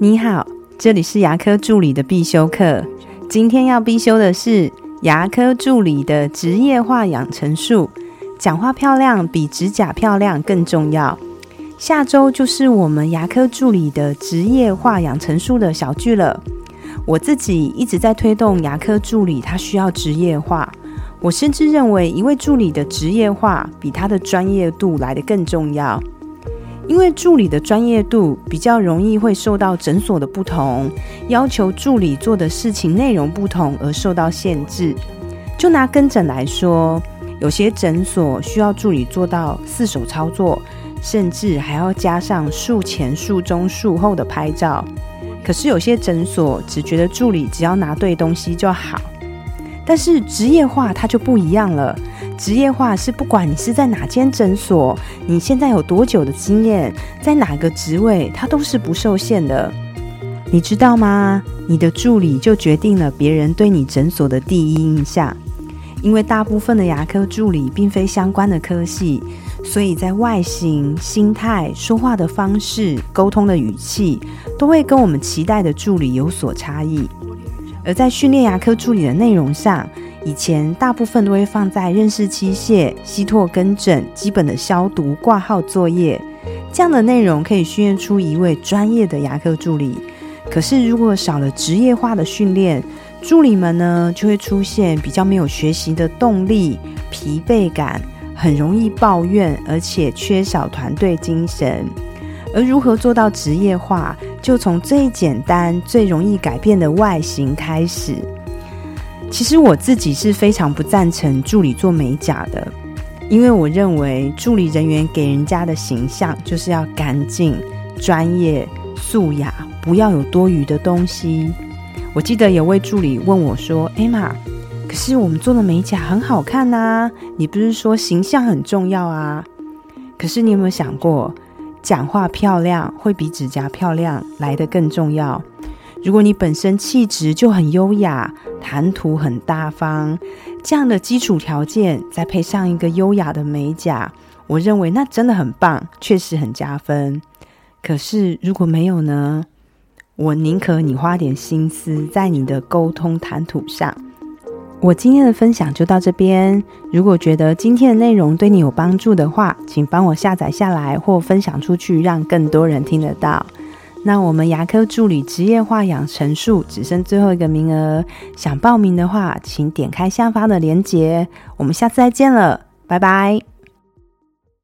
你好，这里是牙科助理的必修课。今天要必修的是牙科助理的职业化养成术。讲话漂亮比指甲漂亮更重要。下周就是我们牙科助理的职业化养成术的小剧了。我自己一直在推动牙科助理，他需要职业化。我甚至认为，一位助理的职业化比他的专业度来得更重要。因为助理的专业度比较容易会受到诊所的不同要求，助理做的事情内容不同而受到限制。就拿跟诊来说，有些诊所需要助理做到四手操作，甚至还要加上术前、术中、术后的拍照。可是有些诊所只觉得助理只要拿对东西就好。但是职业化它就不一样了。职业化是不管你是在哪间诊所，你现在有多久的经验，在哪个职位，它都是不受限的。你知道吗？你的助理就决定了别人对你诊所的第一印象。因为大部分的牙科助理并非相关的科系，所以在外形、心态、说话的方式、沟通的语气，都会跟我们期待的助理有所差异。而在训练牙科助理的内容上，以前大部分都会放在认识器械、吸唾根诊、基本的消毒、挂号作业这样的内容，可以训练出一位专业的牙科助理。可是如果少了职业化的训练，助理们呢就会出现比较没有学习的动力、疲惫感，很容易抱怨，而且缺少团队精神。而如何做到职业化，就从最简单、最容易改变的外形开始。其实我自己是非常不赞成助理做美甲的，因为我认为助理人员给人家的形象就是要干净、专业、素雅，不要有多余的东西。我记得有位助理问我说：“艾玛，可是我们做的美甲很好看呐，你不是说形象很重要啊？可是你有没有想过，讲话漂亮会比指甲漂亮来得更重要？”如果你本身气质就很优雅，谈吐很大方，这样的基础条件，再配上一个优雅的美甲，我认为那真的很棒，确实很加分。可是如果没有呢？我宁可你花点心思在你的沟通谈吐上。我今天的分享就到这边。如果觉得今天的内容对你有帮助的话，请帮我下载下来或分享出去，让更多人听得到。那我们牙科助理职业化养成术只剩最后一个名额，想报名的话，请点开下方的链接。我们下次再见了，拜拜。